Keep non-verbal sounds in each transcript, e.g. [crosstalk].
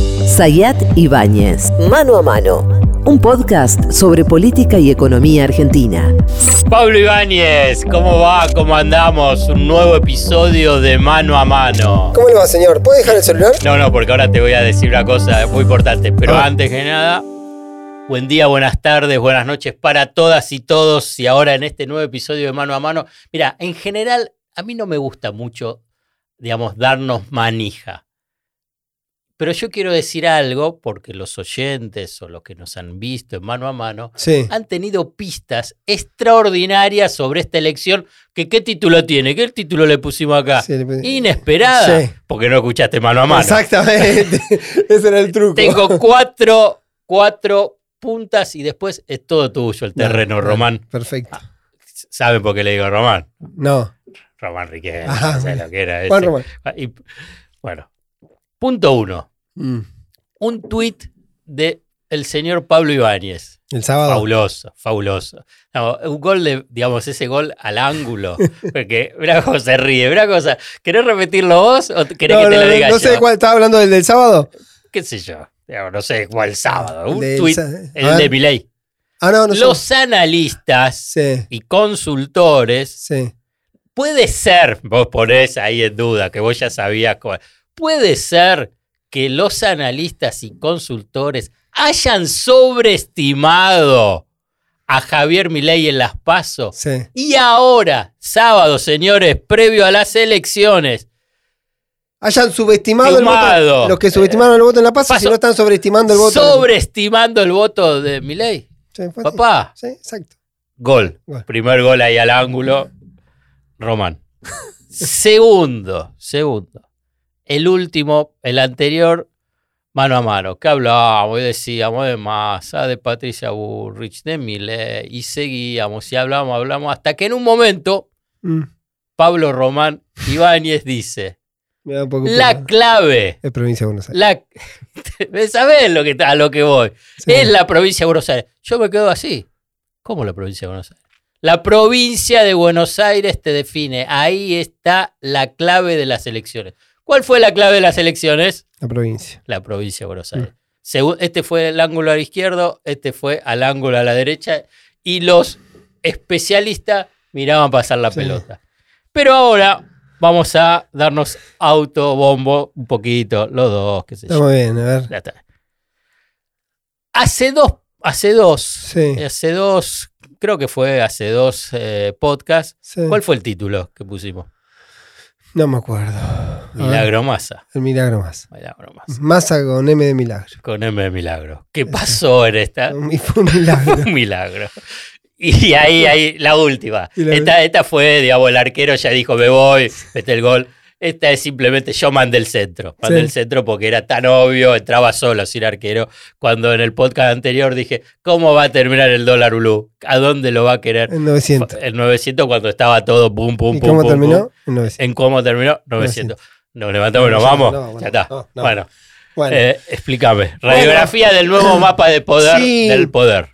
Sayat Ibáñez, Mano a Mano, un podcast sobre política y economía argentina. Pablo Ibáñez, ¿cómo va? ¿Cómo andamos? Un nuevo episodio de Mano a Mano. ¿Cómo le va, señor? ¿Puede dejar el celular? No, no, porque ahora te voy a decir una cosa muy importante. Pero Ah. antes que nada, buen día, buenas tardes, buenas noches para todas y todos. Y ahora en este nuevo episodio de Mano a Mano. Mira, en general, a mí no me gusta mucho, digamos, darnos manija. Pero yo quiero decir algo, porque los oyentes o los que nos han visto en mano a mano Sí. han tenido pistas extraordinarias sobre esta elección. Que, ¿Qué título tiene? ¿Qué título le pusimos acá? Sí, le Inesperada. Sí. Porque no escuchaste mano a mano. Exactamente. [laughs] Ese era el truco. Tengo [laughs] cuatro, cuatro puntas y después es todo tuyo el No, terreno, Román. Perfecto. ¿Saben por qué le digo Román? No. Román Riquelme. Ajá. ¿sabes lo que era Juan ese? Román. Y- bueno, punto uno. Mm. Un tuit de el señor Pablo Ibáñez. El sábado. Fabuloso, fabuloso. No, un gol de, digamos, ese gol al ángulo. [laughs] Porque, mira cómo se ríe, mira cosa. ¿Querés repetirlo vos o querés No, que te no, lo diga no yo? sé cuál estaba hablando del del sábado. ¿Qué sé yo? No sé cuál sábado. Un Del tuit, el de Milei. Ah, no, no sé. Los analistas Sí, y consultores, sí. puede ser, vos ponés ahí en duda, que vos ya sabías cuál, puede ser que los analistas y consultores hayan sobreestimado a Javier Milei en las pasos. Sí. Y ahora, sábado, señores, previo a las elecciones, Hayan subestimado el voto. Los que subestimaron el voto en la paz, Paso- si no están sobreestimando el voto. sobreestimando el voto de Milei. Sí. Papá, Sí, exacto. gol. Gol. Primer gol ahí al ángulo. Román. [laughs] segundo, segundo. El último, el anterior, mano a mano. Que hablábamos y decíamos de Massa, de Patricia Burrich, de Milei. Y seguíamos y hablábamos, hablamos. Hasta que en un momento, Mm. Pablo Román Ibáñez dice: La clave. Es provincia de Buenos Aires. La, [laughs] ¿Sabés lo que, a lo que voy? Sí. Es la provincia de Buenos Aires. Yo me quedo así. ¿Cómo la provincia de Buenos Aires? La provincia de Buenos Aires te define. Ahí está la clave de las elecciones. ¿Cuál fue la clave de las elecciones? La provincia. La provincia de Mm. Buenos Aires. Según- este fue el ángulo al izquierdo, este fue al ángulo a la derecha y los especialistas miraban pasar la Sí. pelota. Pero ahora vamos a darnos autobombo un poquito, los dos, qué sé yo. Está muy bien, a ver. Ya está. Hace dos, hace dos, Sí. hace dos, creo que fue hace dos eh, podcasts. sí. ¿Cuál fue el título que pusimos? No me acuerdo. Milagro Masa. El milagro más. Milagro Masa. Masa con M de milagro. Con M de Milagro. ¿Qué pasó en esta? [laughs] Fue un milagro. [laughs] un milagro. Y ahí, ahí, la última. [laughs] La- Esta, esta fue, digamos, el arquero ya dijo, me voy, mete el gol. Esta es simplemente, yo mandé el centro. Mandé Sí. el centro porque era tan obvio, entraba solo sin arquero. Cuando en el podcast anterior dije, ¿cómo va a terminar el dólar Ulu? ¿A dónde lo va a querer? En 900. El 900 cuando estaba todo pum, pum, ¿Y pum. cómo pum, terminó? pum. En 900. ¿En cómo terminó? 900. Nos levantamos y nos No, vamos. no, bueno, ya está. no, no. Bueno, Bueno, eh, explícame. Radiografía del nuevo [clears throat] mapa de poder Sí. del poder.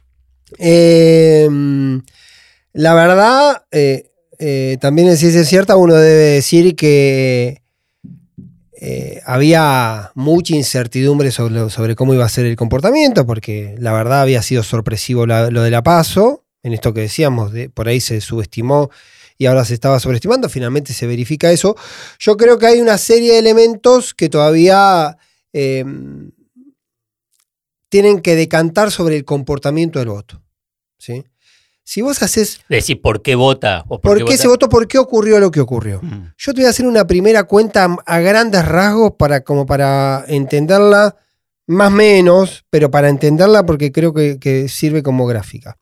eh, la verdad, eh, eh, también en ciencia cierta, uno debe decir que eh, había mucha incertidumbre sobre, cómo iba a ser el comportamiento, porque la verdad había sido sorpresivo lo de la paso, en esto que decíamos, de, por ahí se subestimó y ahora se estaba sobreestimando, finalmente se verifica eso. Yo creo que hay una serie de elementos que todavía eh, tienen que decantar sobre el comportamiento del voto. ¿sí? Si vos haces, Decir por qué vota. O ¿por qué se votó? ¿Por qué ocurrió lo que ocurrió? Mm. Yo te voy a hacer una primera cuenta a grandes rasgos para, como para entenderla más o menos, pero para entenderla porque creo que, que sirve como gráfica.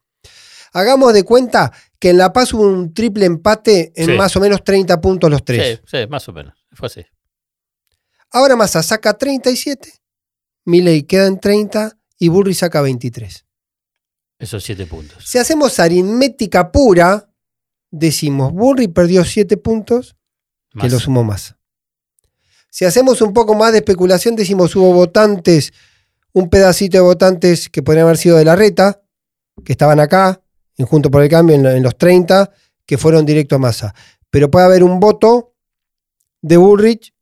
Hagamos de cuenta que en La Paz hubo un triple empate en Sí. más o menos 30 puntos los tres. Sí, sí, más o menos. Fue así. Ahora Massa saca 37, Milei queda en 30 y Burri saca 23. Esos siete puntos. Si hacemos aritmética pura, decimos Burri perdió 7 puntos, que Más. lo sumó Massa. Si hacemos un poco más de especulación, decimos hubo votantes, un pedacito de votantes que podrían haber sido de la reta, que estaban acá, en Junto por el Cambio, en, lo- en los 30, que fueron directo a Massa. Pero puede haber un voto de Bullrich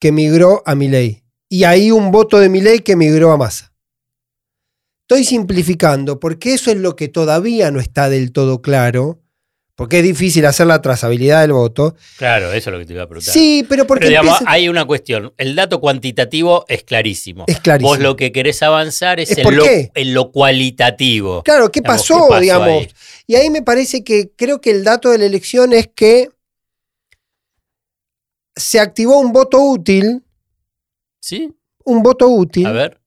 que migró a Milei. y ahí un voto de Milei que migró a Massa. Estoy simplificando porque eso es lo que todavía no está del todo claro, porque es difícil hacer la trazabilidad del voto. Claro, eso es lo que te iba a preguntar. Sí, pero porque Pero digamos, empieza- hay una cuestión. El dato cuantitativo es clarísimo. es clarísimo. Vos lo que querés avanzar es, ¿Es en, lo, qué? en lo cualitativo. Claro, ¿qué Digamos, pasó, ¿qué pasó digamos? ahí? Y ahí me parece que creo que el dato de la elección es que se activó un voto útil, ¿Sí? un voto útil A ver.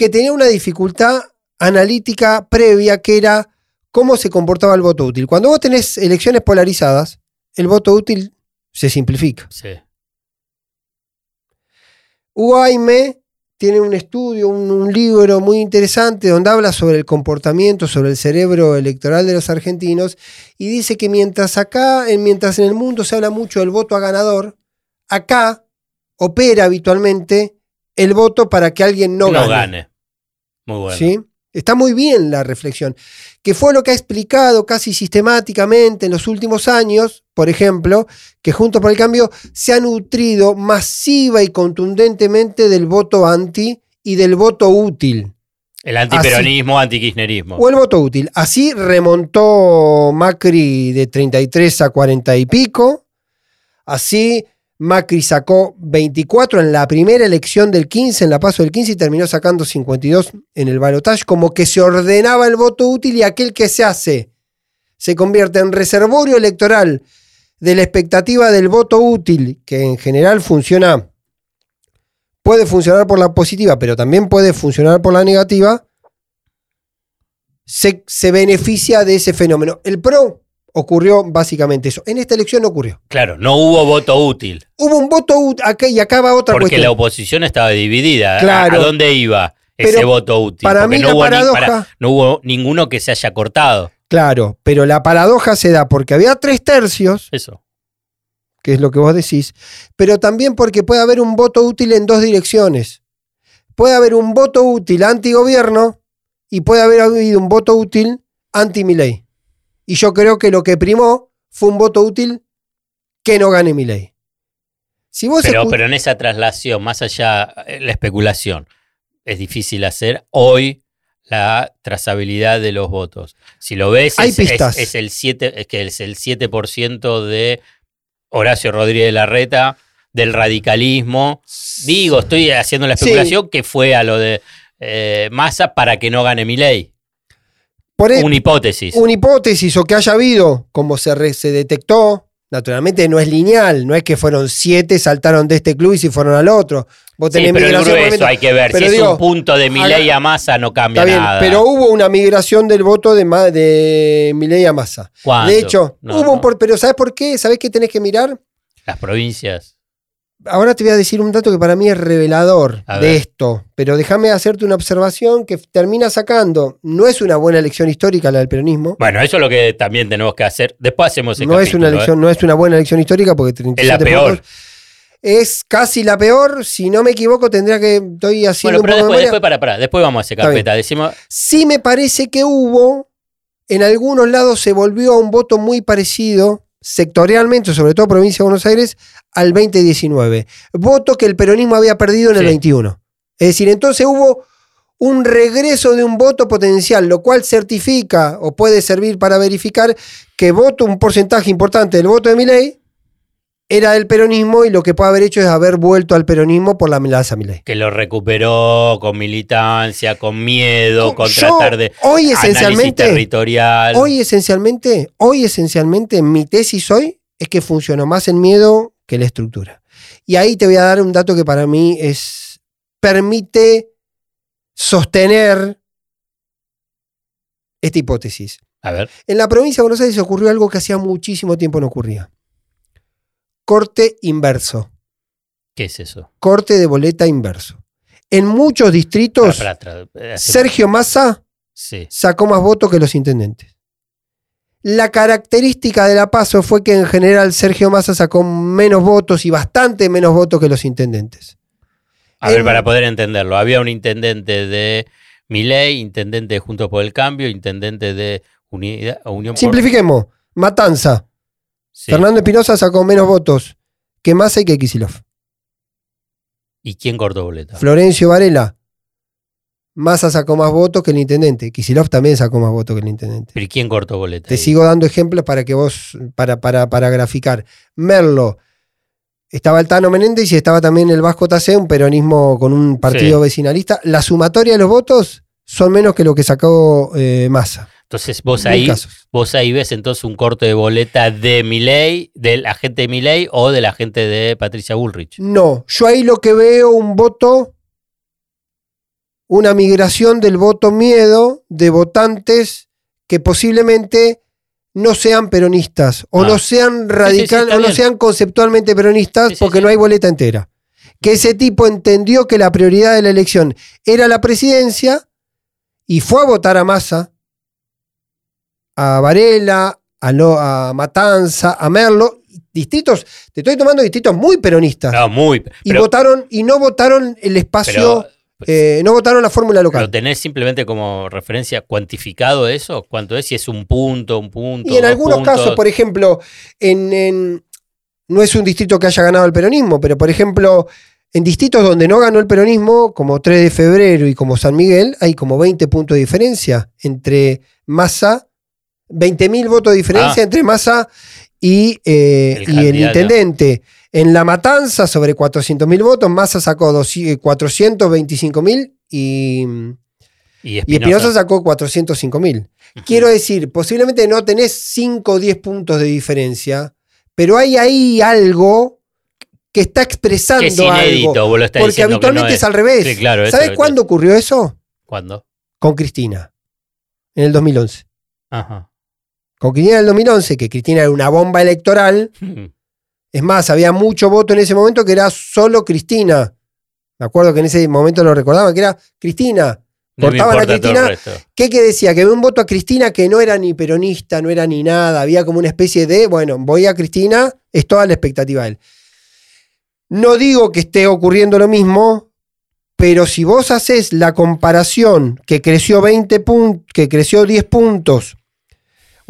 Que tenía una dificultad analítica previa que era cómo se comportaba el voto útil. Cuando vos tenés elecciones polarizadas, el voto útil se simplifica. Sí. UAIME tiene un estudio, un, un libro muy interesante donde habla sobre el comportamiento, sobre el cerebro electoral de los argentinos y dice que mientras acá, en- mientras en el mundo se habla mucho del voto a ganador, acá opera habitualmente el voto para que alguien no, No, gane. gane. Muy bueno. ¿sí? Está muy bien la reflexión, que fue lo que ha explicado casi sistemáticamente en los últimos años, por ejemplo, que Juntos por el Cambio se ha nutrido masiva y contundentemente del voto anti y del voto útil. El antiperonismo, antikirchnerismo. O el voto útil. Así remontó Macri de 33 a 40 y pico. Así Macri sacó 24 en la primera elección del 15, en la paso del 15, y terminó sacando 52 en el balotaje, como que se ordenaba el voto útil y aquel que se hace se convierte en reservorio electoral de la expectativa del voto útil, que en general funciona, puede funcionar por la positiva, pero también puede funcionar por la negativa, se, se beneficia de ese fenómeno. El PRO ocurrió básicamente eso. En esta elección no ocurrió. Claro, no hubo voto útil. Hubo un voto útil, acá y acá va otra Porque cuestión. la oposición estaba dividida. ¿A- Claro. ¿A, dónde iba ese Pero voto útil? para Porque mí no, la hubo ni- paradoja- para- no hubo ninguno que se haya cortado. Claro, pero la paradoja se da porque había tres tercios, Eso. que es lo que vos decís, pero también porque puede haber un voto útil en dos direcciones. Puede haber un voto útil anti-gobierno y puede haber habido un voto útil anti-Milei. Y yo creo que lo que primó fue un voto útil que no gane. Si vos Pero, en esa traslación, más allá de la especulación, es difícil hacer hoy la trazabilidad de los votos. Si lo ves, Hay es, pistas. es el 7, es que es el 7% de Horacio Rodríguez Larreta, del radicalismo. Digo, estoy haciendo la Sí. especulación que fue a lo de eh, Massa para que no gane mi ley. Por e- Una hipótesis. una hipótesis o que haya habido, como se, re- se detectó, naturalmente no es lineal, no es que fueron siete, saltaron de este club y se fueron al otro. Vos Sí, tenés pero el migración, grueso hay que ver. pero si es un punto de mi haga- ley a Massa, no cambia Está bien, nada. pero hubo una migración del voto de, de Milei a Massa. De hecho, No, hubo un por- pero ¿sabes por qué? ¿Sabés qué tenés que mirar? Las provincias. Ahora te voy a decir un dato que para mí es revelador de esto, pero déjame hacerte una observación que termina sacando. No es una buena elección histórica la del peronismo. Bueno, eso es lo que también tenemos que hacer. Después hacemos el No es, una ¿eh? no es una buena elección histórica porque 37 Es la peor. puntos es casi la peor. Si no me equivoco, tendría que. Estoy haciendo Bueno, un pero poco de después, después, para, para, después vamos a hacer carpeta. Decimos, Sí me parece que hubo, en algunos lados se volvió a un voto muy parecido, sectorialmente, sobre todo provincia de Buenos Aires, al 2019. Voto que el peronismo había perdido en el Sí. 21. Es decir, entonces hubo un regreso de un voto potencial, lo cual certifica o puede servir para verificar que voto, un porcentaje importante del voto de Milei era del peronismo y lo que puede haber hecho es haber vuelto al peronismo por la amenaza Milei. que lo recuperó con militancia, con miedo, con Yo, tratar de hoy análisis esencialmente territorial. Hoy esencialmente, hoy esencialmente mi tesis hoy es que funcionó más el miedo que la estructura. Y ahí te voy a dar un dato que para mí es permite sostener esta hipótesis. A ver, En la provincia de Buenos Aires ocurrió algo que hacía muchísimo tiempo no ocurría. Corte inverso, ¿qué es eso? corte de boleta inverso. En muchos distritos, hace- Sergio Massa Sí. sacó más votos que los intendentes. La característica de la PASO fue que en general Sergio Massa sacó menos votos y bastante menos votos que los intendentes. A ver, para poder entenderlo, había un intendente de Miley, intendente de Juntos por el Cambio, intendente de Unidad, Unión por... Simplifiquemos. Matanza. Sí. Fernando Espinosa sacó menos votos que Massa y que Kisilov. ¿Y quién cortó boleta? Florencio Varela. Massa sacó más votos que el intendente. Kisilov también sacó más votos que el intendente. ¿Pero y quién cortó boleta? Te ahí? sigo dando ejemplos para que vos, para, para, para graficar. Merlo, estaba el Tano Menéndez y estaba también el Vasco Tacé, un peronismo con un partido Sí. vecinalista. La sumatoria de los votos son menos que lo que sacó eh, Massa. Entonces vos ahí, casos. vos ahí ves entonces un corte de boleta de Milei, del agente de Milei o del agente de Patricia Bullrich. No, yo ahí lo que veo un voto, una migración del voto miedo de votantes que posiblemente no sean peronistas o Ah. no sean radical o no sean conceptualmente peronistas porque no hay boleta entera. Que ese tipo entendió que la prioridad de la elección era la presidencia y fue a votar a Massa, a Varela, a, Lo- a Matanza, a Merlo, distritos, te estoy tomando distritos muy peronistas. No, muy. Y Pero, votaron, y no votaron el espacio, pero, eh, no votaron la fórmula local. ¿Lo tenés simplemente como referencia cuantificado eso? ¿Cuánto es? Si es un punto, un punto. Y en algunos puntos. casos, por ejemplo, en, en- no es un distrito que haya ganado el peronismo, pero por ejemplo, en distritos donde no ganó el peronismo, como 3 de febrero y como San Miguel, hay como 20 puntos de diferencia entre Massa, 20.000 votos de diferencia Ah. entre Massa y, eh, El y el intendente. En La Matanza, sobre 400.000 votos, Massa sacó 425.000 y, Y y Espinosa. Sacó 405.000. Quiero decir, posiblemente no tenés 5 o 10 puntos de diferencia, pero hay ahí algo que está expresando que es inédito, algo. vos lo estás Porque habitualmente no es. al revés. Sí, claro, ¿Sabes es- cuándo ocurrió eso? ¿Cuándo? Con Cristina, en el 2011. Ajá. Con Cristina en el 2011, que Cristina era una bomba electoral. [laughs] Es más, había mucho voto en ese momento que era solo Cristina. Me acuerdo que en ese momento lo recordaban, que era Cristina. No Cortaban a todo el Cristina. ¿Qué que decía? Que había un voto a Cristina que no era ni peronista, no era ni nada. Había como una especie de, bueno, voy a Cristina, es toda la expectativa de él. No digo que esté ocurriendo lo mismo, pero si vos haces la comparación que creció 20 puntos, que creció 10 puntos,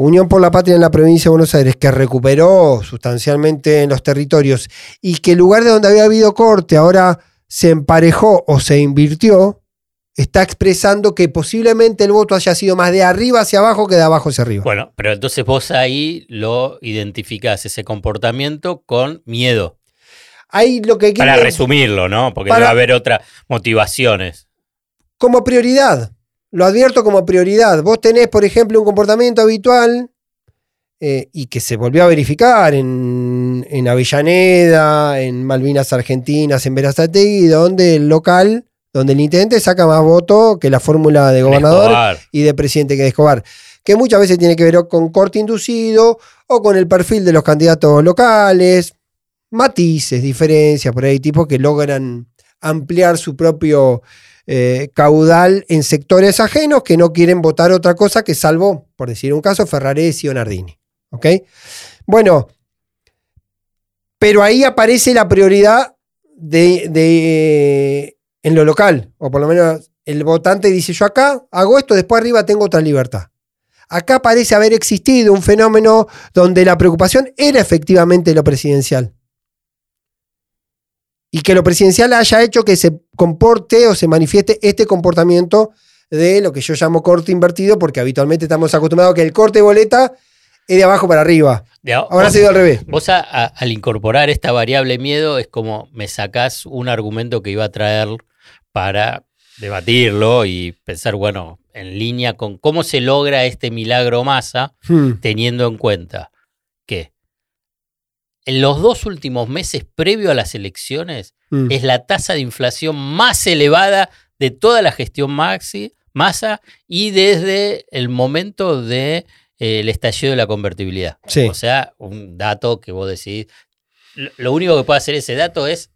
Unión por la Patria en la provincia de Buenos Aires, que recuperó sustancialmente en los territorios y que el lugar de donde había habido corte ahora se emparejó o se invirtió, está expresando que posiblemente el voto haya sido más de arriba hacia abajo que de abajo hacia arriba. Bueno, pero entonces vos ahí lo identificás, ese comportamiento con miedo. Ahí lo que Para resumirlo, ¿no? Porque Para- debe haber otras motivaciones. como prioridad. Lo advierto como prioridad. Vos tenés, por ejemplo, un comportamiento habitual eh, y que se volvió a verificar en, en Avellaneda, en Malvinas Argentinas, en Verazategui, donde el local, donde el intendente saca más votos que la fórmula de gobernador Escobar. y de presidente que de Escobar, que muchas veces tiene que ver con corte inducido o con el perfil de los candidatos locales, matices, diferencias por ahí, tipos que logran ampliar su propio eh, caudal en sectores ajenos que no quieren votar otra cosa que salvo, por decir un caso, Ferraresi o Nardini. ¿Ok? Bueno, pero ahí aparece la prioridad de, de- en lo local, o por lo menos el votante dice, yo acá hago esto, después arriba tengo otra libertad. Acá parece haber existido un fenómeno donde la preocupación era efectivamente lo presidencial. Y que lo presidencial haya hecho que se comporte o se manifieste este comportamiento de lo que yo llamo corte invertido, porque habitualmente estamos acostumbrados a que el corte de boleta es de abajo para arriba. De Ahora vos- se dio al revés. Vos a- a- al incorporar esta variable miedo es como me sacás un argumento que iba a traer para debatirlo y pensar, bueno, en línea con cómo se logra este milagro masa, Hmm. teniendo en cuenta que en los dos últimos meses previo a las elecciones Hmm. es la tasa de inflación más elevada de toda la gestión Maxi, Massa y desde el momento del estallido de la convertibilidad. Sí. O sea, un dato que vos decís, lo, único que puede hacer ese dato es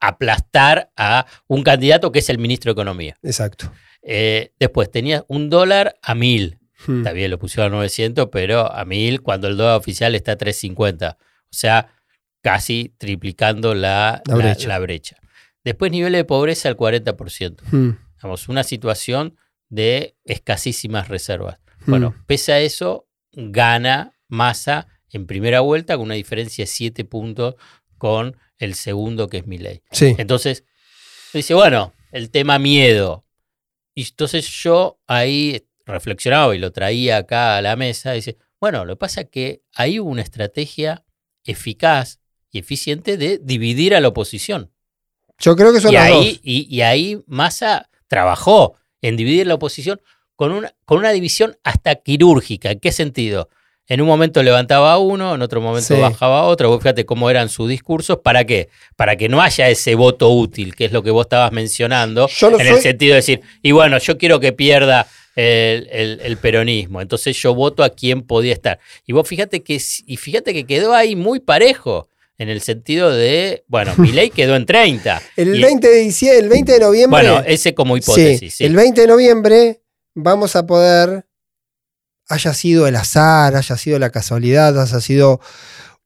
aplastar a un candidato que es el ministro de Economía. Exacto. Eh, después tenía un dólar a mil. Hmm. Está bien, lo pusieron a 900, pero a 1000 cuando el dólar oficial está a 350. O sea, casi triplicando la, La brecha. la brecha. Después niveles de pobreza al 40%. Hmm. Digamos, una situación de escasísimas reservas. Hmm. Bueno, pese a eso, gana Massa en primera vuelta con una diferencia de 7 puntos con el segundo que es Milei. Sí. Entonces, Dice, bueno, el tema miedo. Y entonces yo ahí reflexionaba y lo traía acá a la mesa. Dice, bueno, lo que pasa es que hay una estrategia eficaz y eficiente de dividir a la oposición. Yo creo que son y ahí, dos. Y, y ahí Massa trabajó en dividir la oposición con una, con una división hasta quirúrgica. ¿En qué sentido? En un momento levantaba a uno, en otro momento Sí. bajaba a otro. Vos fíjate cómo eran sus discursos. ¿Para qué? Para que no haya ese voto útil, que es lo que vos estabas mencionando, Yo en soy- el sentido de decir, y bueno, yo quiero que pierda el, el- el peronismo, entonces yo voto a quien podía estar. Y vos fíjate que, y fíjate que quedó ahí muy parejo, en el sentido de, bueno, [laughs] Milei quedó en 30. El Y- 20 de diciembre, el 20 de noviembre. Bueno, ese como sí, hipótesis. sí. el 20 de noviembre vamos a poder, haya sido el azar, haya sido la casualidad, haya sido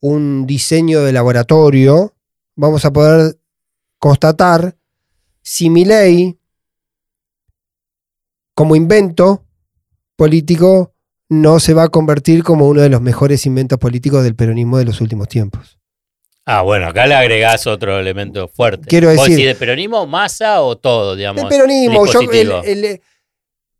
un diseño de laboratorio, vamos a poder constatar si mi ley, como invento político, no se va a convertir como uno de los mejores inventos políticos del peronismo de los últimos tiempos. Ah, bueno, acá le agregás otro elemento fuerte. Quiero ¿Vos decir- decís de peronismo, masa o todo, digamos? El peronismo, yo, el- el-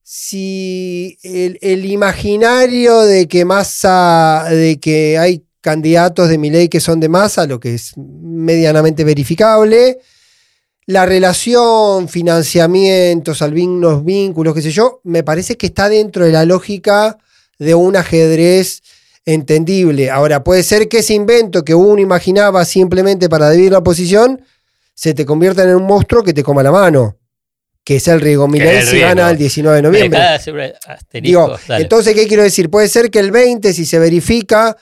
si el, el imaginario de que masa, de que hay candidatos de mi ley que son de masa, lo que es medianamente verificable, la relación, financiamientos, algunos vínculos, qué sé yo, me parece que está dentro de la lógica de un ajedrez entendible. Ahora, puede ser que ese invento que uno imaginaba simplemente para dividir la oposición se te convierta en un monstruo que te coma la mano. Que es el riesgo. Milei si gana el 19 de noviembre. Digo, entonces, ¿qué quiero decir? Puede ser que el 20, si se verifica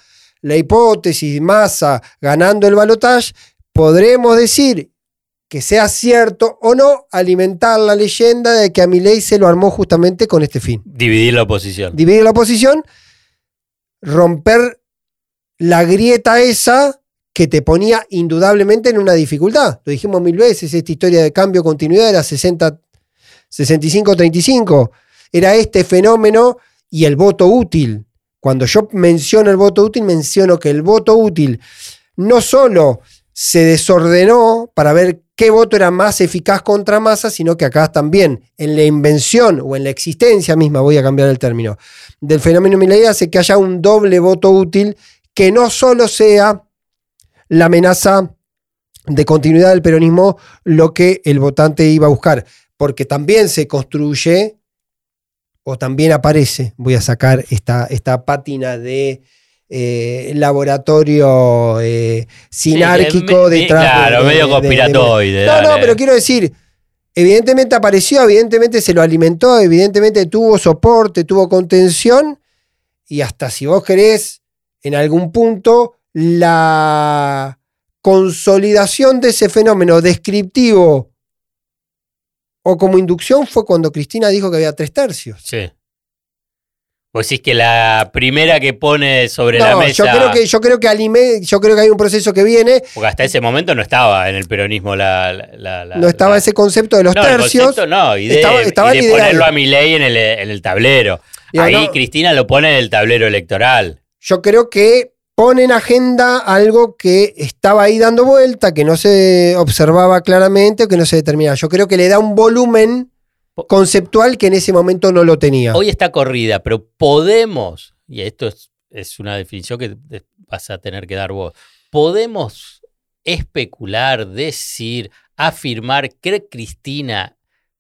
la hipótesis masa ganando el balotaje, podremos decir que sea cierto o no, alimentar la leyenda de que a Milei se lo armó justamente con este fin. Dividir la oposición. Dividir la oposición, romper la grieta esa que te ponía indudablemente en una dificultad. Lo dijimos mil veces, esta historia de cambio continuidad era 60, 65-35. Era este fenómeno y el voto útil. Cuando yo menciono el voto útil, menciono que el voto útil no solo se desordenó para ver qué voto era más eficaz contra masa, sino que acá también en la invención o en la existencia misma, voy a cambiar el término, del fenómeno Milei hace que haya un doble voto útil que no solo sea la amenaza de continuidad del peronismo lo que el votante iba a buscar, porque también se construye o también aparece, voy a sacar esta, esta pátina de eh, laboratorio eh, sinárquico Sí, detrás de- Claro, de- medio de- de- conspiratoide. no, no, pero quiero decir, evidentemente apareció, evidentemente se lo alimentó, evidentemente tuvo soporte, tuvo contención, y hasta si vos querés, en algún punto, la consolidación de ese fenómeno descriptivo o como inducción fue cuando Cristina dijo que había tres tercios. Sí. Vos decís que la primera que pone sobre la mesa. yo creo que, yo creo que yo creo que hay un proceso que viene, Porque hasta ese momento no estaba en el peronismo la. la- la- la- no estaba la- ese concepto de los no, el tercios. concepto no, y de, Estaba- estaba y de ponerlo a Milei en el, en el tablero. Digo, Ahí no. Cristina lo pone en el tablero electoral. yo creo que pone en agenda algo que estaba ahí dando vuelta, que no se observaba claramente o que no se determinaba. Yo creo que le da un volumen conceptual que en ese momento no lo tenía. Hoy está corrida, pero podemos, y esto es, es una definición que vas a tener que dar vos, podemos especular, decir, afirmar que Cristina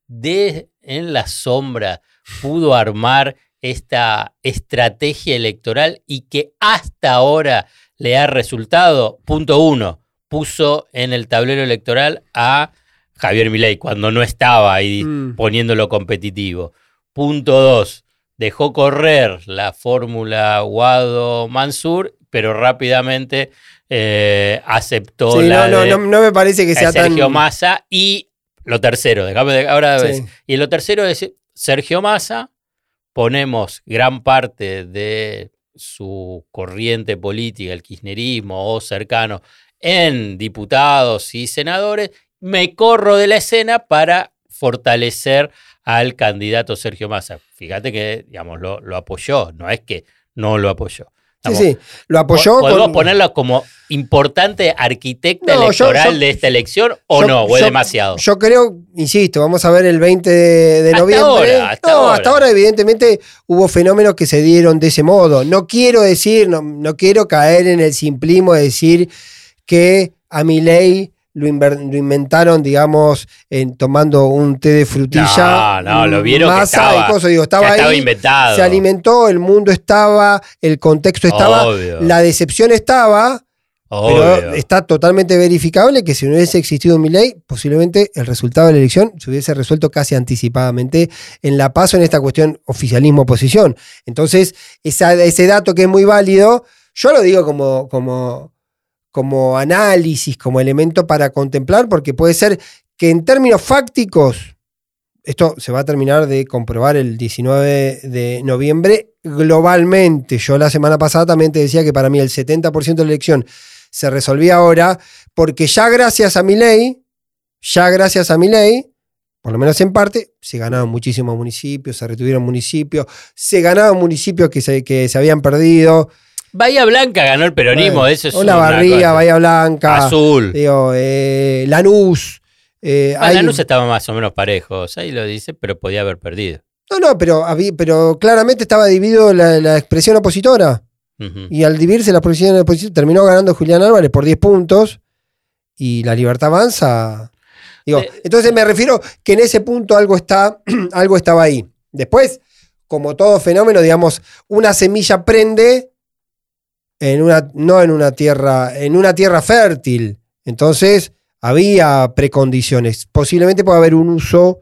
de en la sombra pudo armar esta estrategia electoral y que hasta ahora le ha resultado, punto uno, puso en el tablero electoral a Javier Milei cuando no estaba ahí Mm. poniéndolo competitivo. Punto dos, dejó correr la fórmula Guado-Mansur, pero rápidamente eh, aceptó Sí, la no, no, de no, no me parece que sea tan. Sergio Massa y lo tercero, déjame de- ahora Sí. ves. Y lo tercero es Sergio Massa, ponemos gran parte de su corriente política, el kirchnerismo o cercano, en diputados y senadores, me corro de la escena para fortalecer al candidato Sergio Massa. Fíjate que, digamos, lo, lo apoyó, no es que no lo apoyó. Sí, sí, lo apoyó. ¿Podemos ponerlo como importante arquitecta electoral de esta elección o no? ¿O es demasiado? Yo creo, insisto, vamos a ver el 20 de, noviembre. Ahora, hasta no, hasta ahora evidentemente hubo fenómenos que se dieron de ese modo. No quiero decir, no, no quiero caer en el simplismo de decir que a mi ley lo, inventaron, digamos, en, tomando un té de frutilla. No, no, lo vieron que estaba, digo, estaba, ahí, inventado. Se alimentó, el mundo estaba, el contexto estaba, la decepción estaba. Pero está totalmente verificable que si no hubiese existido mi ley, posiblemente el resultado de la elección se hubiese resuelto casi anticipadamente en la paso en esta cuestión oficialismo-oposición. Entonces, ese dato que es muy válido, yo lo digo como, como, como análisis, como elemento para contemplar, porque puede ser que en términos fácticos, esto se va a terminar de comprobar el 19 de noviembre globalmente. Yo la semana pasada también te decía que para mí el 70% de la elección se resolvía ahora, porque ya gracias a mi ley, ya gracias a mi ley, por lo menos en parte, se ganaron muchísimos municipios, se retuvieron municipios, se ganaron municipios que se, que se habían perdido. Bahía Blanca ganó el peronismo, eso es una barriga, Bahía Blanca. Azul. Digo, eh, Lanús. Eh, ah, Lanús estaba más o menos parejos, ahí lo dice, pero podía haber perdido. No, no, pero, pero claramente estaba dividido la, expresión opositora. Y al dividirse la expresión opositora, terminó ganando Julián Álvarez por 10 puntos. Y la libertad avanza. Digo, entonces me refiero que en ese punto algo, está, [clears throat] algo estaba ahí. Después, como todo fenómeno, digamos, una semilla prende en una, no en una tierra, en una tierra fértil. Entonces, había precondiciones. Posiblemente pueda haber un uso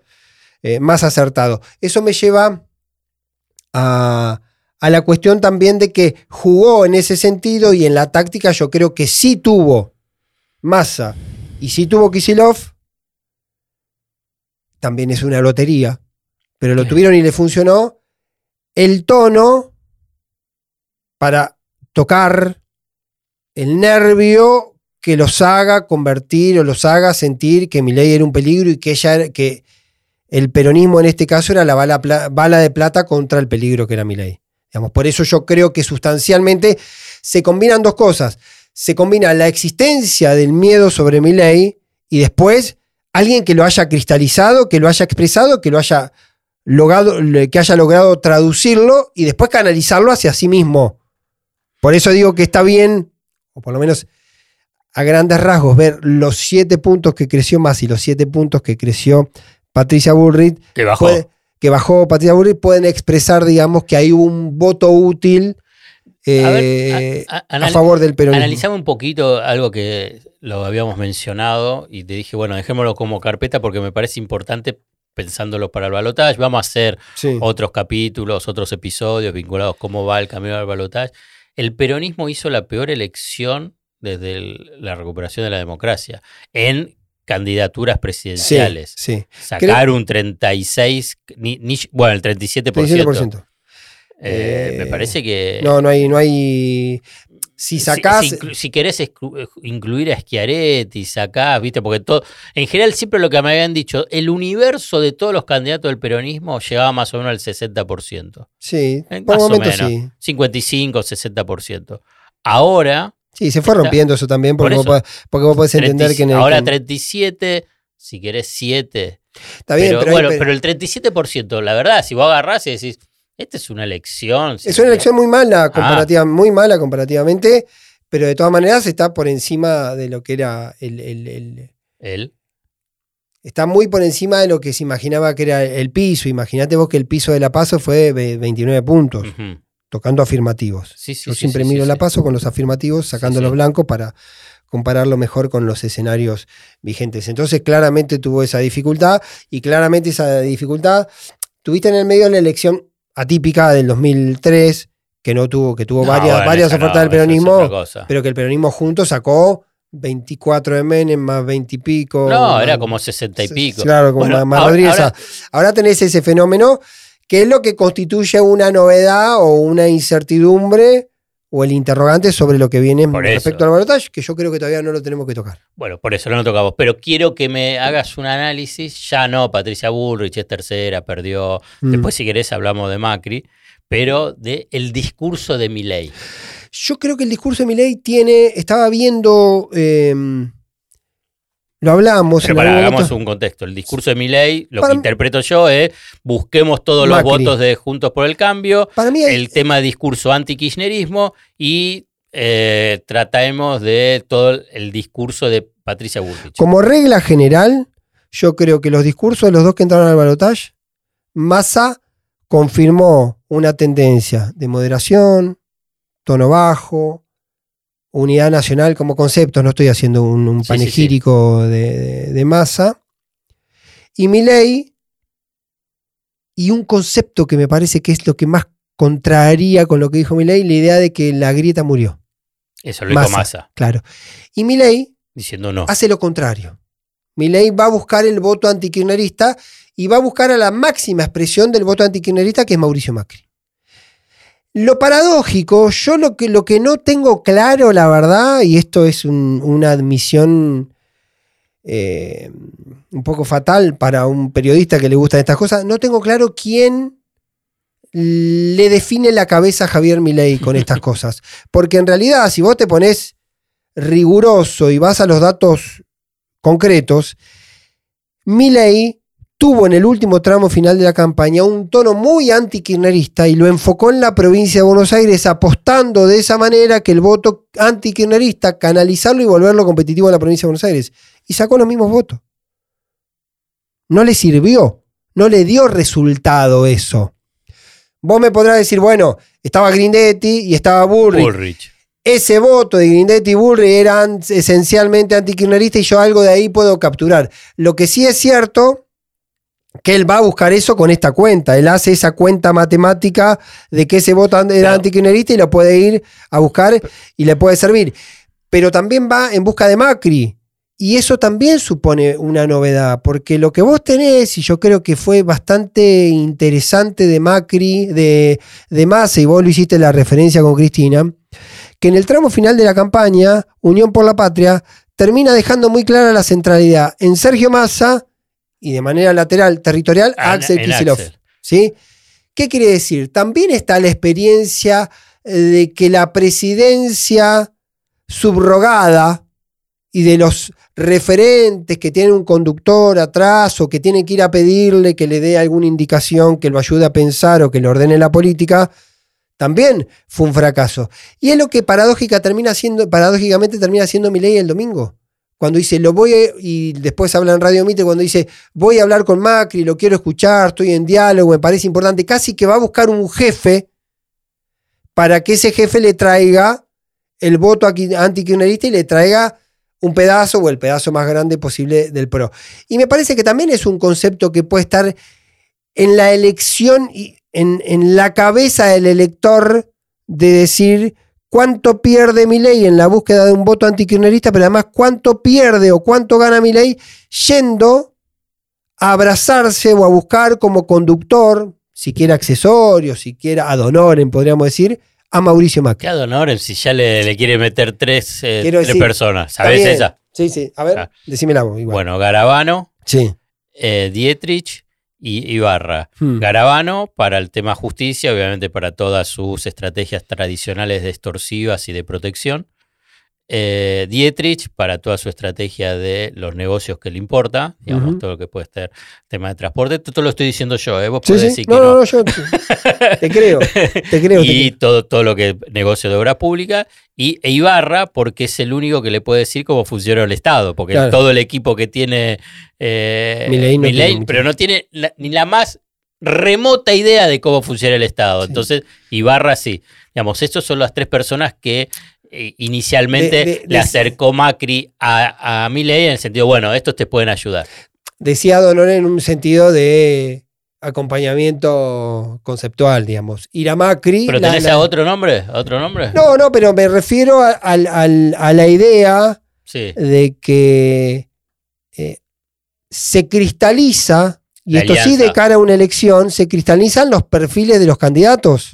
eh, más acertado. Eso me lleva a, a, la cuestión también de que jugó en ese sentido y en la táctica yo creo que sí tuvo Massa y sí tuvo Kisilov. También es una lotería, pero lo tuvieron y le funcionó. El tono para tocar el nervio que los haga convertir o los haga sentir que mi ley era un peligro y que ella que el peronismo en este caso era la bala, bala de plata contra el peligro que era mi ley. Digamos, por eso yo creo que sustancialmente se combinan dos cosas. Se combina la existencia del miedo sobre mi ley y después alguien que lo haya cristalizado, que lo haya expresado, que lo haya logrado, que haya logrado traducirlo y después canalizarlo hacia sí mismo. Por eso digo que está bien, o por lo menos a grandes rasgos, ver los siete puntos que creció más y los siete puntos que creció Patricia Bullrich. Que bajó. que bajó Patricia Bullrich, pueden expresar, digamos, que hay un voto útil eh, a, favor del peronismo. Analizamos un poquito algo que lo habíamos mencionado y te dije, bueno, dejémoslo como carpeta porque me parece importante pensándolo para el balotaje. Vamos a hacer otros capítulos, otros episodios vinculados a cómo va el camino al balotaje el peronismo hizo la peor elección desde la recuperación de la democracia en candidaturas presidenciales. Sí, Sacar un 36, bueno, el 37%. 37%. Eh, me parece que. No, no hay, no hay. Si sacás. Si, querés incluir a Schiaretti, sacás, ¿viste? Porque todo. En general, siempre lo que me habían dicho, el universo de todos los candidatos del peronismo llegaba más o menos al 60%. Sí, eh, por más o sí. 55, 60%. Ahora. Sí, se fue rompiendo eso también, porque, vos, porque vos podés entender que en Ahora 37, si querés 7. Está bien, pero, bueno, pero el 37%, la verdad, si vos agarrás y decís esta es una elección. Es una elección muy mala, ah. comparativa, muy mala comparativamente, pero de todas maneras está por encima de lo que era el, el, Está muy por encima de lo que se imaginaba que era el piso. Imagínate vos que el piso de La Paso fue 29 puntos, tocando afirmativos. Yo siempre miro La Paso con los afirmativos, sacando los blancos para compararlo mejor con los escenarios vigentes. Entonces claramente tuvo esa dificultad y claramente esa dificultad tuviste en el medio de la elección atípica del 2003, que no tuvo, que tuvo varias, varias ofertas del peronismo, pero que el peronismo junto sacó 24 de Menem más 20 y pico. No, era como 60 y pico. Claro, como más, ahora, ahora, tenés ese fenómeno que es lo que constituye una novedad o una incertidumbre o el interrogante sobre lo que viene respecto al balotaje, que yo creo que todavía no lo tenemos que tocar. Bueno, por eso no lo tocamos. Pero quiero que me hagas un análisis. Ya no, Patricia Bullrich es tercera, perdió. Mm. Después, si querés, hablamos de Macri, pero del el discurso de Milei. Yo creo que el discurso de Milei tiene, estaba viendo, eh, lo hablamos. Pero en para, hagamos momento. un contexto. El discurso de Milei, lo Para- que interpreto yo es busquemos todos los votos de Juntos por el Cambio, Para mí hay- el tema de discurso anti-kirchnerismo y eh, tratemos de todo el discurso de Patricia Bullrich. Como regla general, yo creo que los discursos de los dos que entraron al balotaje, Massa confirmó una tendencia de moderación, tono bajo, unidad nacional como conceptos, no estoy haciendo un, un Sí, sí, sí. panegírico de, de- de Massa. Y Milei, y un concepto que me parece que es lo que más contraría con lo que dijo Milei, la idea de que la grieta murió. Eso lo dijo Massa. Massa, Claro. Y Milei diciendo no. hace lo contrario. Milei va a buscar el voto antikirchnerista y va a buscar a la máxima expresión del voto antikirchnerista que es Mauricio Macri. Lo paradójico, yo lo que, lo que no tengo claro, la verdad, y esto es un- una admisión eh, un poco fatal para un periodista que le gustan estas cosas, no tengo claro quién le define la cabeza a Javier Milei con estas [laughs] cosas. Porque en realidad, si vos te pones riguroso y vas a los datos concretos, Milei tuvo en el último tramo final de la campaña un tono muy antikirchnerista y lo enfocó en la provincia de Buenos Aires apostando de esa manera que el voto antikirchnerista canalizarlo y volverlo competitivo en la provincia de Buenos Aires y sacó los mismos votos. No le sirvió, no le dio resultado eso. Vos me podrás decir, bueno, estaba Grindetti y estaba Bullrich Bullrich. ese voto de Grindetti y Burri eran esencialmente antikirchneristas y yo algo de ahí puedo capturar. Lo que sí es cierto que él va a buscar eso con esta cuenta. Él hace esa cuenta matemática de que ese voto era Claro. y lo puede ir a buscar y le puede servir. Pero también va en busca de Macri. Y eso también supone una novedad, porque lo que vos tenés, y yo creo que fue bastante interesante de Macri, de, de Massa, y vos lo hiciste la referencia con Cristina, que en el tramo final de la campaña, Unión por la Patria termina dejando muy clara la centralidad en Sergio Massa y de manera lateral, territorial, a Ah, Axel. Axel. ¿sí? ¿Qué quiere decir? También está la experiencia eh, de que la presidencia subrogada y de los referentes que tienen un conductor atrás o que tienen que ir a pedirle que le dé alguna indicación que lo ayude a pensar o que le ordene la política, también fue un fracaso. Y es lo que paradójica termina siendo, paradójicamente termina siendo mi ley el domingo. Cuando dice, lo voy a, y después habla en Radio Mite, cuando dice, voy a hablar con Macri, lo quiero escuchar, estoy en diálogo, me parece importante, casi que va a buscar un jefe para que ese jefe le traiga el voto antikirchnerista y le traiga un pedazo o el pedazo más grande posible del PRO. Y me parece que también es un concepto que puede estar en la elección y en, en la cabeza del elector de decir cuánto pierde mi ley en la búsqueda de un voto antikirchnerista, pero además cuánto pierde o cuánto gana mi ley yendo a abrazarse o a buscar como conductor, siquiera accesorio, siquiera ad honorem, podríamos decir, a Mauricio Macri. ¿Qué adonor si ya le, le quiere meter tres, eh, tres personas? ¿Está ¿Sabés bien? esa? Sí, sí. A ver, Ah. decímela vos. Igual. Bueno, Garabano, Sí. eh, Dietrich y Ibarra. Hmm. Garabano para el tema justicia, obviamente para todas sus estrategias tradicionales de extorsivas y de protección. Eh, Dietrich para toda su estrategia de los negocios que le importa, digamos, todo lo que puede ser tema de transporte. Esto lo estoy diciendo yo, ¿eh? vos Sí, podés sí. decir No, que no, no. no, yo te, te creo. Te creo. [laughs] y todo, todo lo que es negocio de obra pública. Y e Ibarra, porque es el único que le puede decir cómo funciona el Estado, porque Claro. todo el equipo que tiene eh, no tiene pero no tiene la- ni la más remota idea de cómo funciona el Estado. Sí. Entonces, Ibarra sí. Digamos, estas son las tres personas que inicialmente De- de- le acercó Macri a, a Milei en el sentido, bueno, estos te pueden ayudar. Decía Donor en un sentido de acompañamiento conceptual, digamos. Ir a Macri. ¿Pero tenés la- a otro nombre? ¿A ¿Otro nombre? No, no, pero me refiero a, a la idea Sí. de que eh, se cristaliza, y La esto sí de cara a una elección, se cristalizan los perfiles de los candidatos.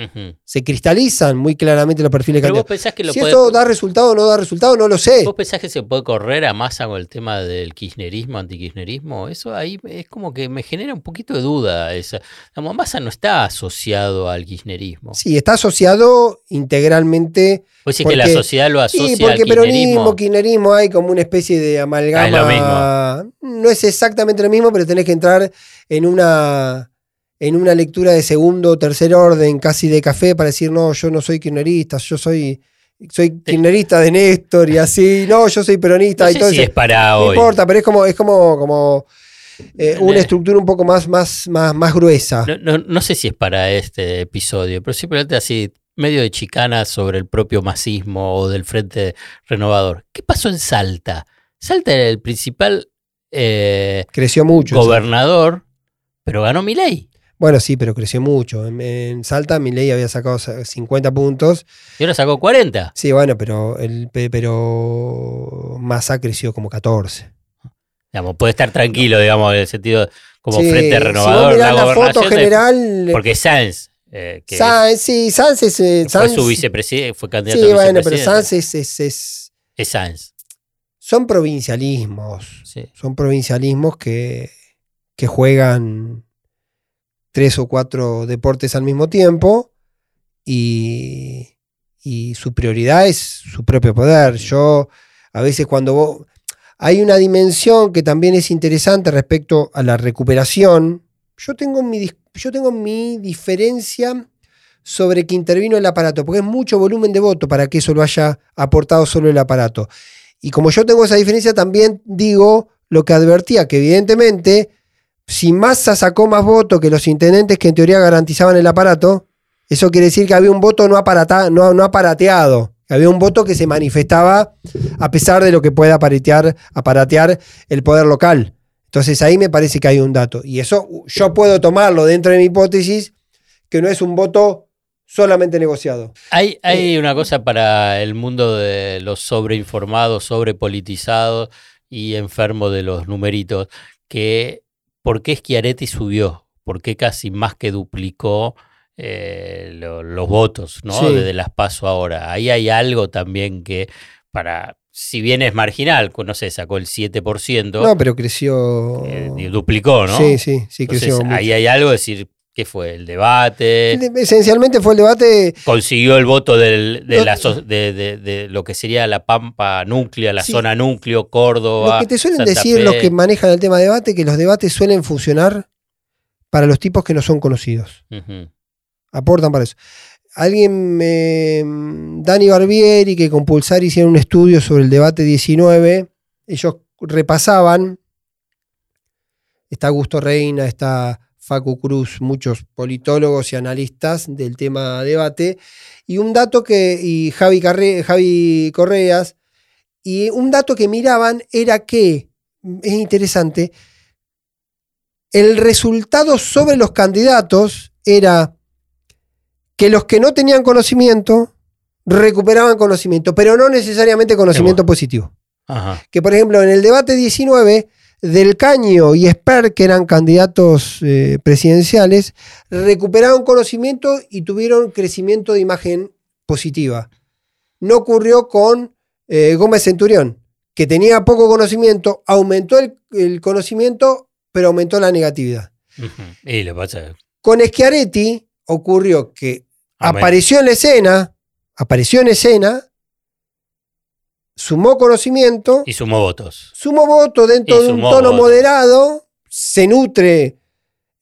Se cristalizan muy claramente los perfiles Pero vos candidatos. pensás que lo Si esto da resultado o no da resultado, no lo sé. ¿Vos pensás que se puede correr a masa con el tema del kirchnerismo, antikirchnerismo? Eso ahí es como que me genera un poquito de duda. Esa. Massa no está asociado al kirchnerismo. Sí, está asociado integralmente. Vos decís que la porque- sociedad lo asocia Sí, porque al peronismo, kirchnerismo. kirchnerismo hay como una especie de amalgama. No es exactamente lo mismo, pero tenés que entrar en una en una lectura de segundo o tercer orden, casi de café, para decir, no, yo no soy kirchnerista, yo soy, soy kirchnerista de Néstor y así, no, yo soy peronista No y sé todo si eso. es para No hoy. importa, pero es como, es como, como eh, una estructura un poco más, más, más, más gruesa. No, no- no sé si es para este episodio, pero simplemente así, medio de chicana sobre el propio masismo o del Frente Renovador. ¿Qué pasó en Salta? Salta era el principal eh, Creció mucho. gobernador, pero ganó Milei. Bueno, sí, pero creció mucho. En, en Salta, Milei había sacado 50 puntos. Y ahora sacó 40. Sí, bueno, pero, el, pe- pero Massa creció como 14. Digamos, puede estar tranquilo, digamos, en el sentido como Sí, Frente Si Renovador. mirás la, gobernación foto general. porque Sanz, eh, que Sanz, sí, Sanz es. eh, fue su vicepresidente, fue candidato Sí, a bueno, pero vicepresidente. Sanz es, es- es- Es Sanz. Son provincialismos. sí. Son provincialismos que, que juegan tres o cuatro deportes al mismo tiempo y, y su prioridad es su propio poder. Yo, a veces cuando vos... Hay una dimensión que también es interesante respecto a la recuperación. Yo tengo mi, yo tengo mi diferencia sobre que intervino el aparato, porque es mucho volumen de voto para que eso lo haya aportado solo el aparato. Y como yo tengo esa diferencia, también digo lo que advertía, que evidentemente, si Massa sacó más votos que los intendentes que en teoría garantizaban el aparato, eso quiere decir que había un voto no, aparata- no, no aparateado, que había un voto que se manifestaba a pesar de lo que pueda aparatear, aparatear el poder local. Entonces ahí me parece que hay un dato. Y eso yo puedo tomarlo dentro de mi hipótesis, que no es un voto solamente negociado. Hay, hay una cosa para el mundo de los sobreinformados, sobrepolitizados y enfermos de los numeritos, que ¿por qué Schiaretti subió? ¿Por qué casi más que duplicó eh, lo- los votos, ¿no? Sí. Desde las paso ahora. Ahí hay algo también que para, si bien es marginal, no sé, sacó el 7%, No, pero creció. eh, duplicó, ¿no? Sí, sí, sí, Entonces, creció. mucho. ahí hay algo, es decir, ¿qué fue? El debate. Esencialmente fue el debate. consiguió el voto del- de, la so- de, de- de lo que sería la Pampa Núclea, la Sí. zona núcleo, Córdoba. Lo que te suelen Santa decir Fe. los que manejan el tema de debate, que los debates suelen funcionar para los tipos que no son conocidos. Aportan para eso. Alguien, me- Dani Barbieri, que con Pulsar hicieron un estudio sobre el debate 19, ellos repasaban, está Augusto Reina, está Facu Cruz, muchos politólogos y analistas del tema debate, y un dato que, y Javi, Carre- Javi Correas, y un dato que miraban era que, es interesante, el resultado sobre los candidatos era que los que no tenían conocimiento recuperaban conocimiento, pero no necesariamente conocimiento positivo. Ajá. Que por ejemplo en el debate 19, Del Caño y Esper, que eran candidatos eh, presidenciales, recuperaron conocimiento y tuvieron crecimiento de imagen positiva. No ocurrió con eh, Gómez Centurión, que tenía poco conocimiento, aumentó el, el conocimiento, pero aumentó la negatividad. Y lo pasa. Con Schiaretti ocurrió que Amén. apareció en la escena, apareció en escena, sumó conocimiento, Y sumó votos. sumó voto dentro de un tono votos. moderado, se nutre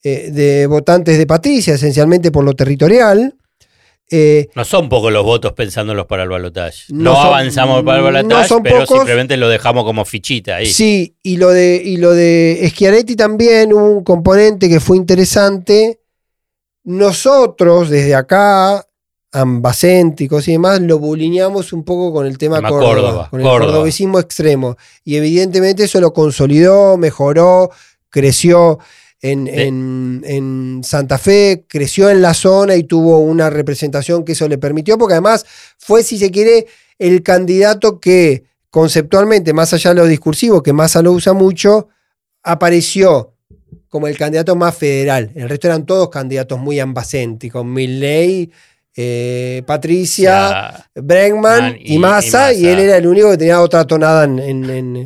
eh, de votantes de Patricia, esencialmente por lo territorial. Eh, No son pocos los votos pensándolos para el balotaje. No, No son- avanzamos para el balotaje, pero pocos. simplemente lo dejamos como fichita ahí. Sí, y lo de, y lo de Schiaretti también hubo un componente que fue interesante. Nosotros, desde acá, ambacéntricos y demás, lo bulineamos un poco con el tema Tema Córdoba, Córdoba, con el Córdoba. cordobesismo extremo. Y evidentemente eso lo consolidó, mejoró, creció en, De- en- en Santa Fe, creció en la zona y tuvo una representación que eso le permitió, porque además fue, si se quiere, el candidato que conceptualmente, más allá de lo discursivo, que Massa lo usa mucho, apareció como el candidato más federal. El resto eran todos candidatos muy ambacéntricos. Milley eh, Patricia, sea, Bregman Man y, y- Massa, y él era el único que tenía otra tonada en, en- en-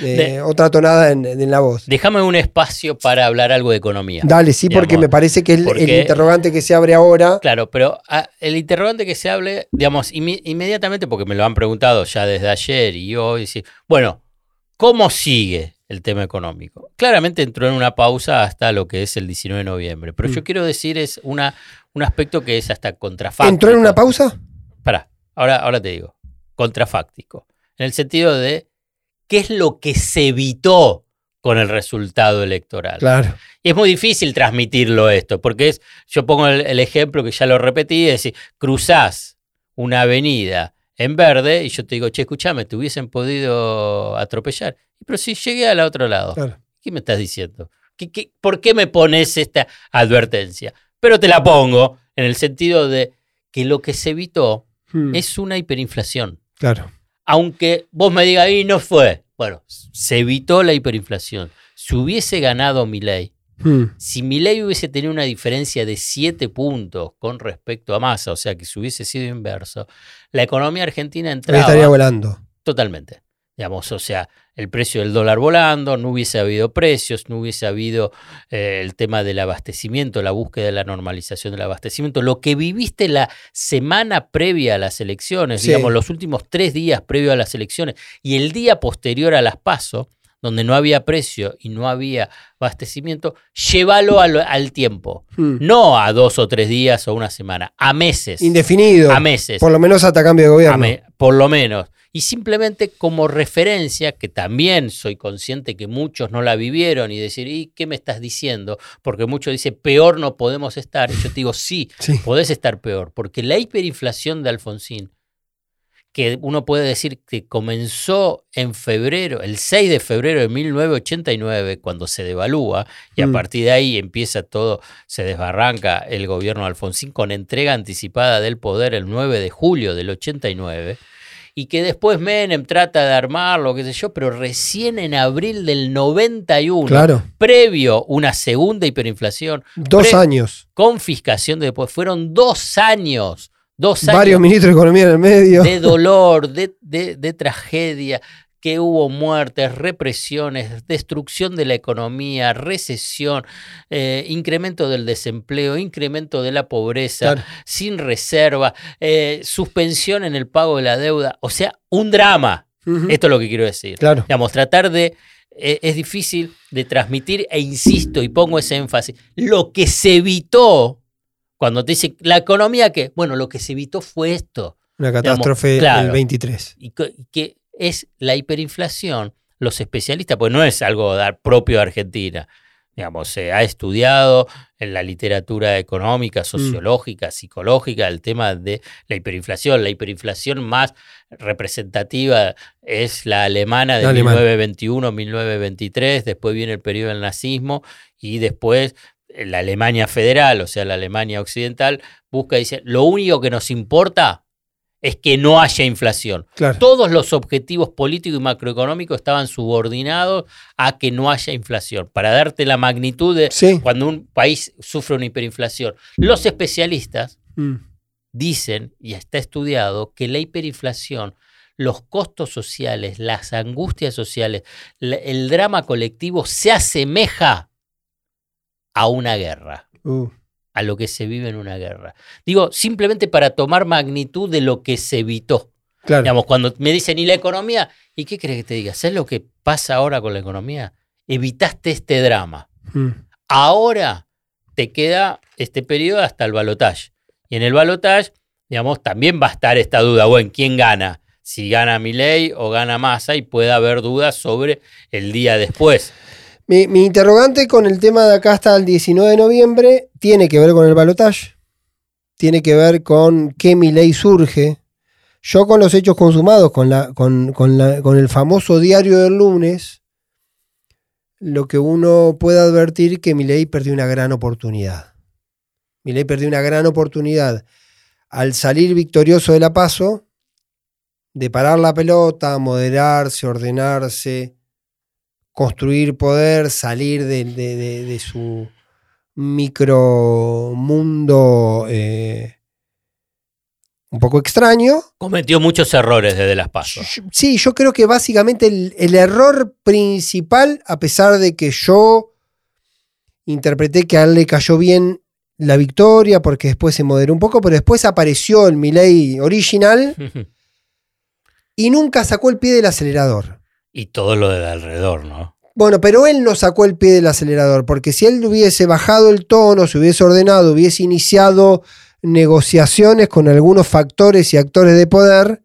eh, De- otra tonada en, en la voz. déjame un espacio para hablar algo de economía. Dale, sí, porque me parece que el- el interrogante que se abre ahora. Claro, pero ah, el interrogante que se hable, digamos, inmi- inmediatamente, porque me lo han preguntado ya desde ayer y hoy, sí, bueno, ¿cómo sigue el tema económico? Claramente entró en una pausa hasta lo que es el 19 de noviembre, pero yo Mm. quiero decir es una, un aspecto que es hasta contrafáctico. ¿Entró en una pausa? Pará, ahora, ahora te digo, contrafáctico, en el sentido de qué es lo que se evitó con el resultado electoral. Claro. Y es muy difícil transmitirlo esto, porque es, yo pongo el, el ejemplo que ya lo repetí, es decir, cruzás una avenida en verde y yo te digo, che, escúchame, te hubiesen podido atropellar. Pero si llegué al otro lado, claro. ¿qué me estás diciendo? ¿Qué, qué, por qué me pones esta advertencia? Pero te la pongo en el sentido de que lo que se evitó Hmm, es una hiperinflación. claro. Aunque vos me digas, y no fue. Bueno, se evitó la hiperinflación. Si hubiese ganado Milei, Hmm, si Milei hubiese tenido una diferencia de 7 puntos con respecto a Massa, o sea que si hubiese sido inverso, la economía argentina Ahí entraba estaría volando. totalmente. Digamos, o sea, el precio del dólar volando, no hubiese habido precios, no hubiese habido eh, el tema del abastecimiento, la búsqueda de la normalización del abastecimiento. Lo que viviste la semana previa a las elecciones, Sí. digamos, los últimos tres días previo a las elecciones y el día posterior a las PASO, donde no había precio y no había abastecimiento, llévalo al, al tiempo. Hmm. No a dos o tres días o una semana, a meses. Indefinido. A meses. Por lo menos hasta cambio de gobierno. Me- por lo menos. Y simplemente como referencia, que también soy consciente que muchos no la vivieron y decir, ¿y qué me estás diciendo? Porque muchos dicen, peor no podemos estar. Y yo te digo, sí, [laughs] Sí. podés estar peor, porque la hiperinflación de Alfonsín, que uno puede decir que comenzó en febrero, el 6 de febrero de 1989, cuando se devalúa, y a Mm. partir de ahí empieza todo, se desbarranca el gobierno de Alfonsín con entrega anticipada del poder el 9 de julio del 89, y que después Menem trata de armarlo, qué sé yo, pero recién en abril del 91, Claro. previo una segunda hiperinflación, Dos años. confiscación de después. Fueron dos años, dos Varios años ministros de Economía en el medio. de [laughs] dolor, de, de- de tragedia, que hubo muertes, represiones, destrucción de la economía, recesión, eh, incremento del desempleo, incremento de la pobreza, Claro. sin reserva, eh, suspensión en el pago de la deuda. O sea, un drama. Esto es lo que quiero decir. Claro. Digamos, tratar de. eh, es difícil de transmitir, e insisto y pongo ese énfasis. Lo que se evitó, cuando te dice la economía, que, bueno, lo que se evitó fue esto. Una catástrofe claro. el 23. Y que, es la hiperinflación. Los especialistas, pues no es algo dar propio de Argentina. Digamos, se ha estudiado en la literatura económica, sociológica, psicológica, el tema de la hiperinflación. La hiperinflación más representativa es la alemana de La alemana. 1921-1923, después viene el periodo del nazismo y después la Alemania federal, o sea, la Alemania occidental, busca y dice, lo único que nos importa es que no haya inflación. Claro. Todos los objetivos políticos y macroeconómicos estaban subordinados a que no haya inflación. Para darte la magnitud de Sí. cuando un país sufre una hiperinflación. Los especialistas Mm. dicen, y está estudiado, que la hiperinflación, los costos sociales, las angustias sociales, el drama colectivo se asemeja a una guerra Uh, a lo que se vive en una guerra. Digo, simplemente para tomar magnitud de lo que se evitó. claro. Digamos, cuando me dicen, ¿y la economía? ¿Y qué crees que te diga? ¿Sabes lo que pasa ahora con la economía? Evitaste este drama. Mm. Ahora te queda este periodo hasta el balotaje. Y en el balotaje, digamos, también va a estar esta duda, bueno, ¿quién gana? Si gana Milei o gana Massa y puede haber dudas sobre el día después. Mi, interrogante con el tema de acá hasta el 19 de noviembre tiene que ver con el balotaje, tiene que ver con qué mi ley surge. Yo con los hechos consumados, con, la, con, con la- con el famoso diario del lunes, lo que uno puede advertir que mi ley perdió una gran oportunidad. Mi ley perdió una gran oportunidad al salir victorioso de la paso, de parar la pelota, moderarse, ordenarse, construir poder, salir de, de- de- de su micro mundo eh, un poco extraño. Cometió muchos errores desde las pasos. Sí, yo creo que básicamente el, el error principal, a pesar de que yo interpreté que a él le cayó bien la victoria, porque después se moderó un poco, pero después apareció el Milei original [laughs] y nunca sacó el pie del acelerador. Y todo lo de alrededor, ¿no? Bueno, pero él no sacó el pie del acelerador, porque si él hubiese bajado el tono, se hubiese ordenado, hubiese iniciado negociaciones con algunos factores y actores de poder,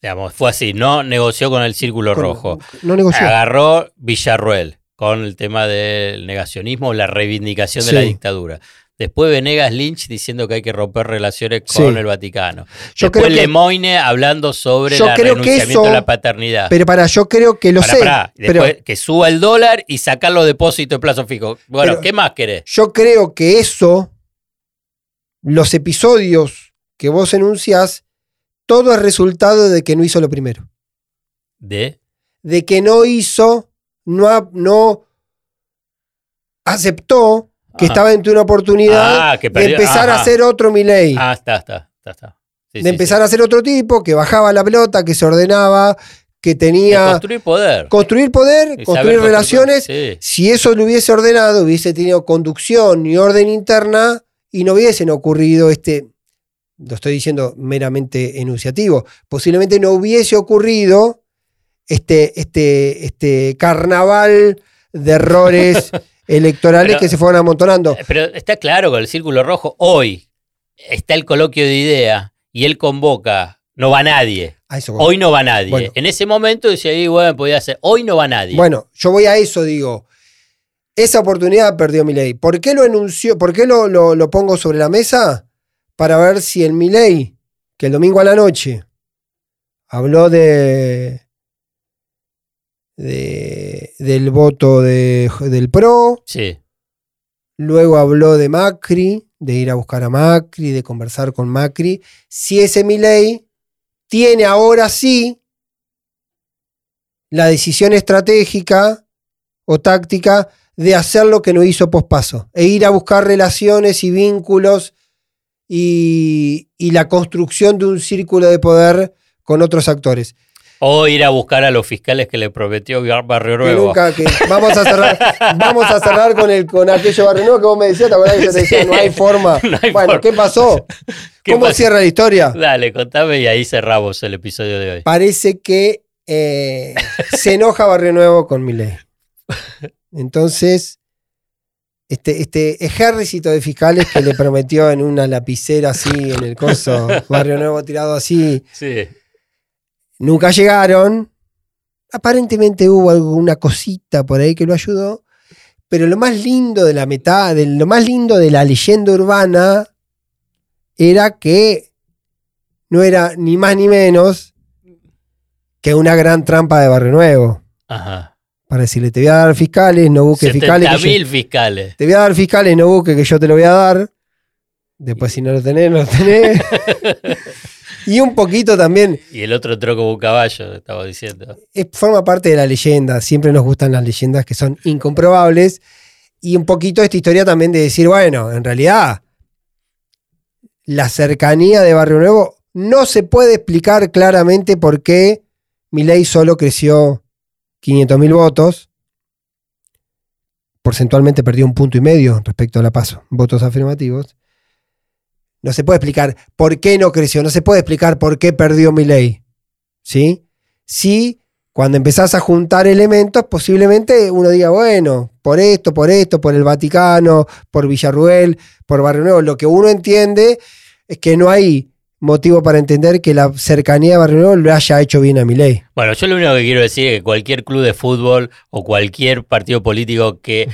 Digamos, fue así, no negoció con el círculo con- rojo. no negoció. Agarró Villarruel con el tema del negacionismo, la reivindicación de la dictadura. Después Venegas Lynch diciendo que hay que romper relaciones Sí. con el Vaticano. Yo Después creo que- Lemoyne hablando sobre Yo el creo que renunciamiento eso- de la paternidad. Pero para, yo creo que lo Pará, sé. pará. pero Después que suba el dólar y sacar los depósitos de plazo fijo. Bueno, ¿qué más querés? yo creo que eso, los episodios que vos enunciás, todo es resultado de que no hizo lo primero. De De que no hizo, no, no aceptó que Ajá. estaba ante una oportunidad Ah, que de empezar a hacer otro Milei. Ah, está, está, está, está. Sí, de sí, empezar sí. a ser otro tipo que bajaba la pelota, que se ordenaba, que De tenía construir poder. construir poder, Y construir relaciones. Si eso lo hubiese ordenado, hubiese tenido conducción y orden interna y no hubiesen ocurrido este, lo estoy diciendo meramente enunciativo, posiblemente no hubiese ocurrido este, este, este carnaval de errores [laughs] electorales Pero- que se fueron amontonando. Pero está claro con el círculo rojo. Hoy está el coloquio de idea y él convoca. No va nadie. A eso- Hoy no va nadie. Bueno. En ese momento decía ahí, bueno, podía ser. Hoy no va nadie. Bueno, yo voy a eso, digo. Esa oportunidad perdió Milei. ¿Por qué lo enunció? ¿Por qué lo, lo- lo pongo sobre la mesa? Para ver si el Milei, que el domingo a la noche habló de, de- del voto de- del PRO, Sí. luego habló de Macri, de ir a buscar a Macri, de conversar con Macri. Si ese Milei tiene ahora sí la decisión estratégica o táctica de hacer lo que no hizo pospaso e ir a buscar relaciones y vínculos y, y la construcción de un círculo de poder con otros actores. O ir a buscar a los fiscales que le prometió Barrio Nuevo. nunca, que vamos a cerrar, [laughs] vamos a cerrar con el con aquello barrio nuevo que vos me decías, ¿te acordás que yo te decía, Sí. no hay forma? [laughs] No hay bueno, forma. ¿qué pasó? [laughs] ¿Qué ¿Cómo pasó? cierra la historia? Dale, contame y ahí cerramos el episodio de hoy. Parece que eh, se enoja Barrio Nuevo con Milei. Entonces, este, este ejército de fiscales que le prometió en una lapicera así, en el coso, Barrio Nuevo tirado así, Sí. Nunca llegaron. Aparentemente hubo alguna cosita por ahí que lo ayudó. Pero lo más lindo de la metad, de, lo más lindo de la leyenda urbana era que no era ni más ni menos que una gran trampa de Barrio Nuevo. Ajá. Para decirle, te voy a dar fiscales, no busques fiscales. mil fiscales. te voy a dar fiscales, no busques que yo te lo voy a dar. Después, si no lo tenés, no lo tenés. [laughs] y un poquito también, Y el otro entró como un caballo, estaba diciendo. es- forma parte de la leyenda. Siempre nos gustan las leyendas que son incomprobables. Y un poquito esta historia también de decir, bueno, en realidad, la cercanía de Barrio Nuevo no se puede explicar claramente por qué Milei solo creció 500 mil votos. Porcentualmente perdió un punto y medio respecto a la paso, votos afirmativos. No se puede explicar por qué no creció, no se puede explicar por qué perdió Milei. ¿Sí? Sí, cuando empezás a juntar elementos, posiblemente uno diga, bueno, por esto, por esto, por el Vaticano, por Villarruel, por Barrio Nuevo. Lo que uno entiende es que no hay motivo para entender que la cercanía de Barrio Nuevo le haya hecho bien a Milei. Bueno, yo lo único que quiero decir es que cualquier club de fútbol o cualquier partido político que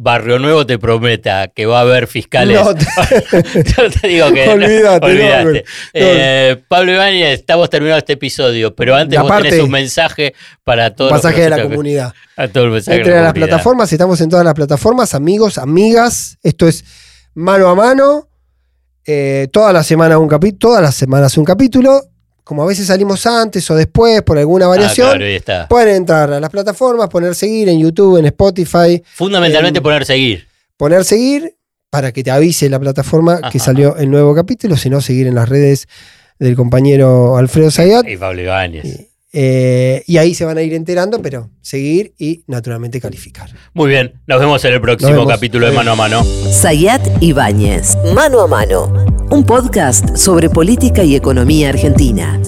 Barrio Nuevo te prometa que va a haber fiscales. No, te- [laughs] yo te digo que. Olvídate, no, olvídate. no. Eh, Pablo Ibáñez, estamos terminando este episodio, pero antes vos tenés un mensaje para todos pasaje de la comunidad. A todo el mensaje de Entre la las comunidad. plataformas, estamos en todas las plataformas, amigos, amigas. Esto es mano a mano. Eh, toda la semana un capítulo, todas las semanas un capítulo. Como a veces salimos antes o después por alguna Ah, variación, claro, ahí está. pueden entrar a las plataformas, poner seguir en YouTube, en Spotify, Fundamentalmente poner seguir. poner seguir, para que te avise la plataforma que Ajá. salió el nuevo capítulo, sino seguir en las redes del compañero Alfredo Zayat. Y Pablo Ibáñez. Eh, y ahí se van a ir enterando, pero seguir y naturalmente calificar. Muy bien, nos vemos en el próximo capítulo de Mano a Mano. Sayat Ibáñez, Mano a Mano, un podcast sobre política y economía argentina.